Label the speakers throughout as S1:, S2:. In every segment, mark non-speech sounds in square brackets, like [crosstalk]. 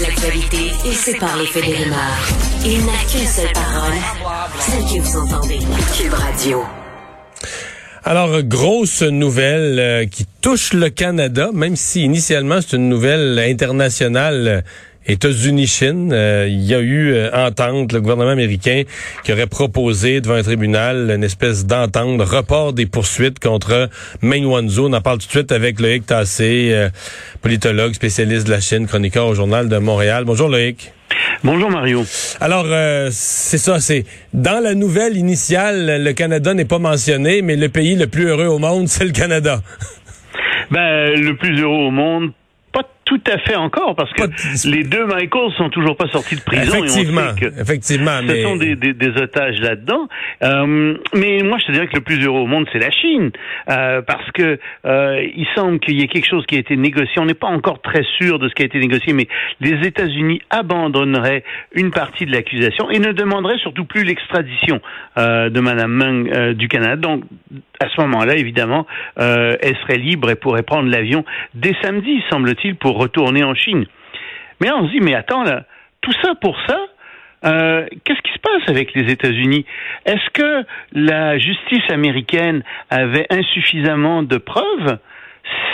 S1: Analyse l'actualité et sépare les faits. Il n'a qu'une seule parole, celle que vous entendez. Cube Radio.
S2: Alors, grosse nouvelle euh, qui touche le Canada, même si initialement c'est une nouvelle internationale. États-Unis-Chine, euh, il y a eu euh, entente, le gouvernement américain qui aurait proposé devant un tribunal une espèce d'entente, de report des poursuites contre Meng Wanzhou. On en parle tout de suite avec Loïc Tassé, euh, politologue, spécialiste de la Chine, chroniqueur au Journal de Montréal. Bonjour Loïc.
S3: Bonjour Mario.
S2: Alors, euh, c'est ça, c'est dans la nouvelle initiale, le Canada n'est pas mentionné, mais le pays le plus heureux au monde, [laughs] c'est le Canada.
S3: Ben, le plus heureux au monde, tout à fait encore, parce que les deux Michaels sont toujours pas sortis de prison. et on
S2: effectivement,
S3: sait que
S2: effectivement,
S3: Ce
S2: mais
S3: sont des, des, des otages là-dedans. Euh, mais moi, je te dirais que le plus heureux au monde, c'est la Chine, euh, parce que euh, il semble qu'il y ait quelque chose qui a été négocié. On n'est pas encore très sûr de ce qui a été négocié, mais les États-Unis abandonneraient une partie de l'accusation et ne demanderaient surtout plus l'extradition de Madame Meng du Canada. Donc, à ce moment-là, évidemment, elle serait libre et pourrait prendre l'avion dès samedi, semble-t-il, pour retourner en Chine. Mais là, on se dit, mais attends, là, tout ça pour ça, euh, qu'est-ce qui se passe avec les États-Unis? Est-ce que la justice américaine avait insuffisamment de preuves?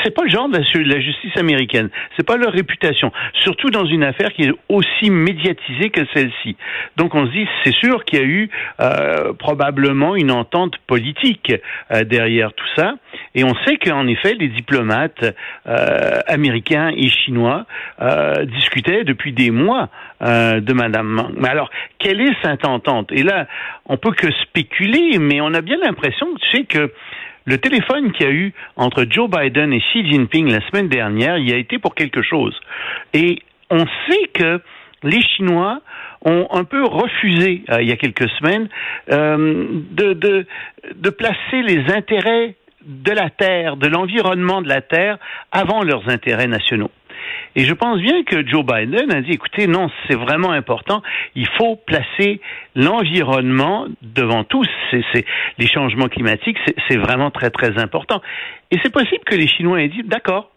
S3: C'est pas le genre de la, justice américaine. C'est pas leur réputation. Surtout dans une affaire qui est aussi médiatisée que celle-ci. Donc on se dit, c'est sûr qu'il y a eu euh, probablement une entente politique euh, derrière tout ça. Et on sait qu'en effet, les diplomates euh, américains et chinois euh, discutaient depuis des mois euh, de Madame Meng. Mais alors, quelle est cette entente? Et là, on peut que spéculer, mais on a bien l'impression, tu sais, que le téléphone qu'il y a eu entre Joe Biden et Xi Jinping la semaine dernière, il a été pour quelque chose. Et on sait que les Chinois ont un peu refusé, euh, il y a quelques semaines, euh, de, de, de placer les intérêts de la Terre, de l'environnement de la Terre, avant leurs intérêts nationaux. Et je pense bien que Joe Biden a dit, écoutez, non, c'est vraiment important, il faut placer l'environnement devant tout. C'est, les changements climatiques, c'est, vraiment très, très important. Et c'est possible que les Chinois aient dit, d'accord,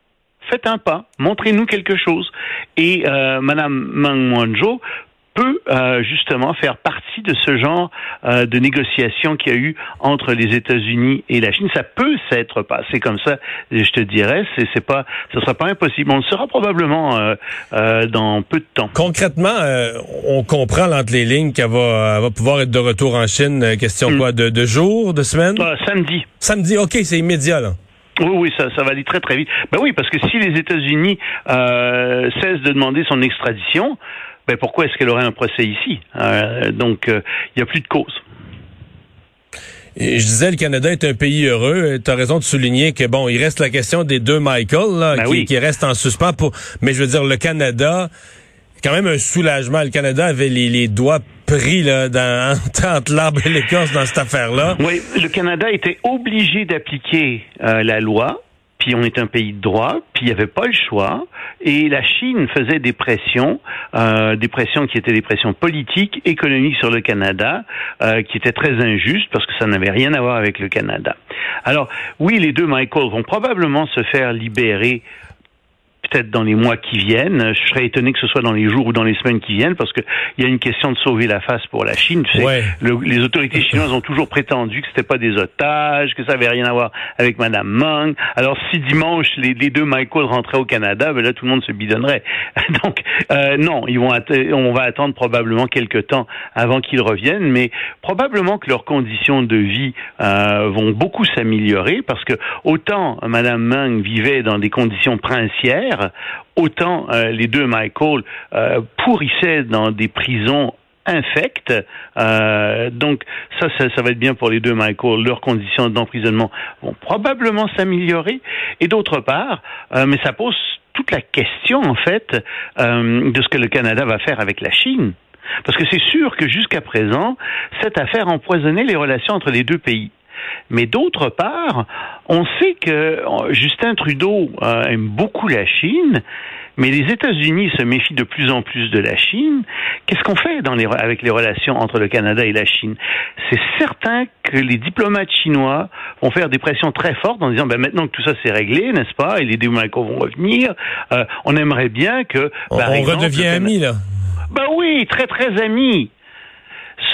S3: faites un pas, montrez-nous quelque chose. Et euh, Madame Meng Wanzhou peut euh, justement faire partie de ce genre euh, de négociation qu'il y a eu entre les États-Unis et la Chine. Ça peut s'être passé comme ça, je te dirais. C'est, c'est pas, ce sera pas impossible. On le sera probablement euh, euh, dans peu de temps.
S2: concrètement, euh, on comprend entre les lignes qu'elle va, elle va pouvoir être de retour en Chine. euh, question
S3: Mm.
S2: quoi, de, de jours, de semaines?
S3: Samedi.
S2: Samedi, ok, c'est immédiat là.
S3: Oui, oui, ça, ça va aller très très vite. Ben oui, parce que si les États-Unis euh, cessent de demander son extradition, ben pourquoi est-ce qu'elle aurait un procès ici? Euh, Donc, euh, il n'y a plus de cause.
S2: Et je disais, le Canada est un pays heureux. Tu as raison de souligner que, bon, il reste la question des deux Michael, là,
S3: Ben
S2: qui,
S3: oui.
S2: qui reste en suspens. Pour... Mais je veux dire, le Canada, quand même un soulagement. Le Canada avait les, les doigts pris là, dans, [laughs] entre l'arbre et l'écorce dans cette affaire-là.
S3: Oui, le Canada était obligé d'appliquer euh, la loi. Puis on est un pays de droit, puis il n'y avait pas le choix. Et la Chine faisait des pressions, euh, des pressions qui étaient des pressions politiques, économiques sur le Canada, euh, qui étaient très injustes parce que ça n'avait rien à voir avec le Canada. Alors oui, les deux Michael vont probablement se faire libérer peut-être dans les mois qui viennent. Je serais étonné que ce soit dans les jours ou dans les semaines qui viennent, parce qu'il y a une question de sauver la face pour la Chine. Tu sais,
S2: Ouais.
S3: le- les autorités chinoises ont toujours prétendu que c'était pas des otages, que ça avait rien à voir avec Madame Meng. Alors si dimanche les, les deux Michael rentraient au Canada, ben là tout le monde se bidonnerait. [laughs] Donc euh, non, ils vont on va attendre probablement quelques temps avant qu'ils reviennent, mais probablement que leurs conditions de vie euh, vont beaucoup s'améliorer parce que autant Madame Meng vivait dans des conditions princières, autant euh, les deux Michael euh, pourrissaient dans des prisons infecte. Euh, donc ça, ça, va être bien pour les deux, Michael. Leurs conditions d'emprisonnement vont probablement s'améliorer. Et d'autre part, mais ça pose toute la question en fait de ce que le Canada va faire avec la Chine. Parce que c'est sûr que jusqu'à présent, cette affaire empoisonnait les relations entre les deux pays. Mais d'autre part, on sait que Justin Trudeau euh, aime beaucoup la Chine, mais les États-Unis se méfient de plus en plus de la Chine. Qu'est-ce qu'on fait dans les, avec les relations entre le Canada et la Chine? C'est certain que les diplomates chinois vont faire des pressions très fortes en disant ben, maintenant que tout ça c'est réglé, n'est-ce pas, et les démocrates vont revenir, euh, on aimerait bien que...
S2: On, on redevient amis, là.
S3: Ben oui, très très amis.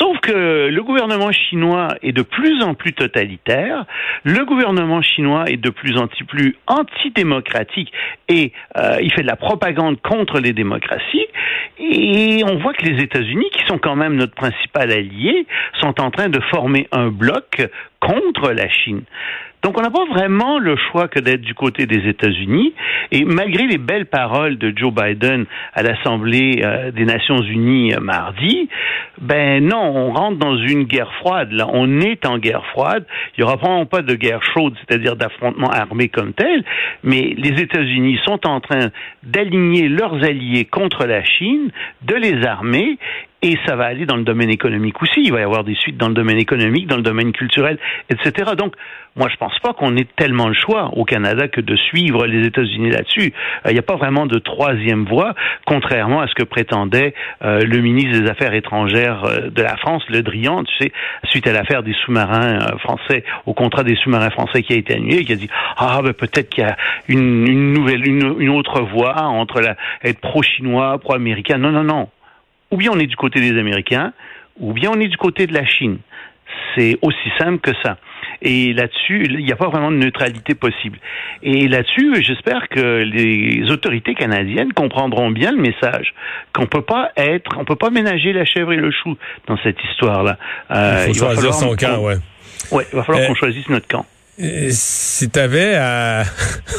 S3: Sauf que le gouvernement chinois est de plus en plus totalitaire, le gouvernement chinois est de plus en plus antidémocratique et euh, il fait de la propagande contre les démocraties. Et on voit que les États-Unis, qui sont quand même notre principal allié, sont en train de former un bloc contre la Chine. Donc on n'a pas vraiment le choix que d'être du côté des États-Unis. Et malgré les belles paroles de Joe Biden à l'Assemblée euh, des Nations Unies euh, mardi, ben non, on rentre dans une guerre froide. Là, on est en guerre froide. Il n'y aura probablement pas de guerre chaude, c'est-à-dire d'affrontement armé comme tel, mais les États-Unis sont en train d'aligner leurs alliés contre la Chine, de les armer et ça va aller dans le domaine économique aussi. Il va y avoir des suites dans le domaine économique, dans le domaine culturel, etc. Donc, moi, je pense pas qu'on ait tellement le choix au Canada que de suivre les États-Unis là-dessus. Euh, il n'y a pas vraiment de troisième voie, contrairement à ce que prétendait euh, le ministre des Affaires étrangères euh, de la France, Le Drian, tu sais, suite à l'affaire des sous-marins français, au contrat des sous-marins français qui a été annulé, qui a dit ah ben peut-être qu'il y a une, une nouvelle, une, une, autre voie entre la, être pro-chinois, pro-américain. Non, non, non ou bien on est du côté des Américains, ou bien on est du côté de la Chine. C'est aussi simple que ça. Et là-dessus, il n'y a pas vraiment de neutralité possible. Et là-dessus, j'espère que les autorités canadiennes comprendront bien le message qu'on peut pas être, on peut pas ménager la chèvre et le chou dans cette histoire-là.
S2: Euh, il faut choisir son camp, ouais.
S3: Ouais, il va falloir euh, qu'on choisisse notre camp.
S2: Euh, si tu avais à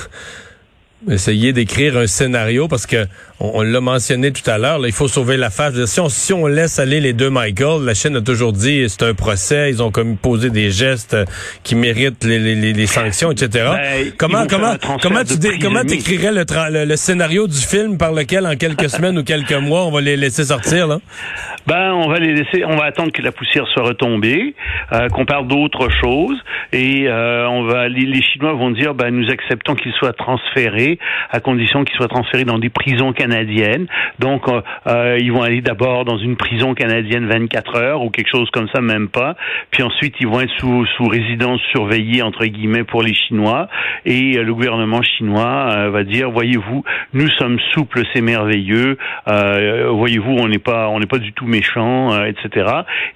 S2: [laughs] essayer d'écrire un scénario parce que on, l'a mentionné tout à l'heure, il faut sauver la face. Si on, si on laisse aller les deux Michael, la Chine a toujours dit c'est un procès, ils ont comme posé des gestes qui méritent les, les, les sanctions, etc. Ben, comment comment comment tu comment t'écrirais le, le, scénario du film par lequel en quelques semaines ou quelques mois on va les laisser sortir là?
S3: Ben on va les laisser, on va attendre que la poussière soit retombée, euh, qu'on parle d'autre chose et euh, on va les, les, Chinois vont dire ben nous acceptons qu'ils soient transférés à condition qu'ils soient transférés dans des prisons canadienne. Donc, euh, euh, ils vont aller d'abord dans une prison canadienne 24 heures ou quelque chose comme ça, même pas. Puis ensuite, ils vont être sous, sous résidence surveillée, entre guillemets, pour les Chinois. Et euh, le gouvernement chinois va dire, voyez-vous, nous sommes souples, c'est merveilleux. voyez-vous, on n'est pas, on n'est pas du tout méchants, etc.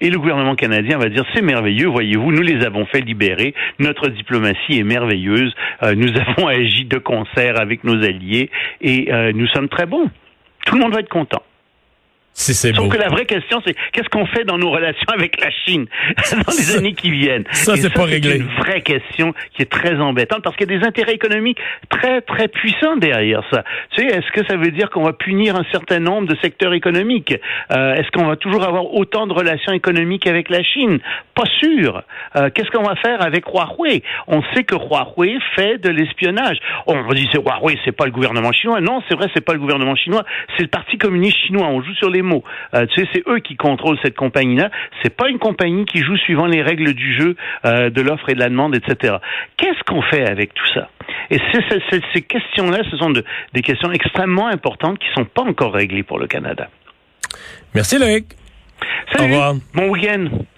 S3: Et le gouvernement canadien va dire, c'est merveilleux, voyez-vous, nous les avons fait libérer. Notre diplomatie est merveilleuse. nous [laughs] avons agi de concert avec nos alliés et nous sommes très bons tout le monde va être content.
S2: Si c'est
S3: Sauf que la vraie question, c'est qu'est-ce qu'on fait dans nos relations avec la Chine [laughs] dans les années qui viennent?
S2: Ça, c'est pas réglé.
S3: C'est une vraie question qui est très embêtante parce qu'il y a des intérêts économiques très très puissants derrière ça. Tu sais, est-ce que ça veut dire qu'on va punir un certain nombre de secteurs économiques? Euh, Est-ce qu'on va toujours avoir autant de relations économiques avec la Chine? Pas sûr. Euh, qu'est-ce qu'on va faire avec Huawei? On sait que Huawei fait de l'espionnage. On va dire c'est Huawei, c'est pas le gouvernement chinois. Non, c'est vrai, c'est pas le gouvernement chinois, c'est le Parti communiste chinois. On joue sur les mots. Euh, tu sais, c'est eux qui contrôlent cette compagnie-là. C'est pas une compagnie qui joue suivant les règles du jeu euh, de l'offre et de la demande, etc. Qu'est-ce qu'on fait avec tout ça? Et ces questions-là, ce sont des questions extrêmement importantes qui sont pas encore réglées pour le Canada.
S2: Merci Loïc.
S3: Salut. Au revoir. Bon week-end.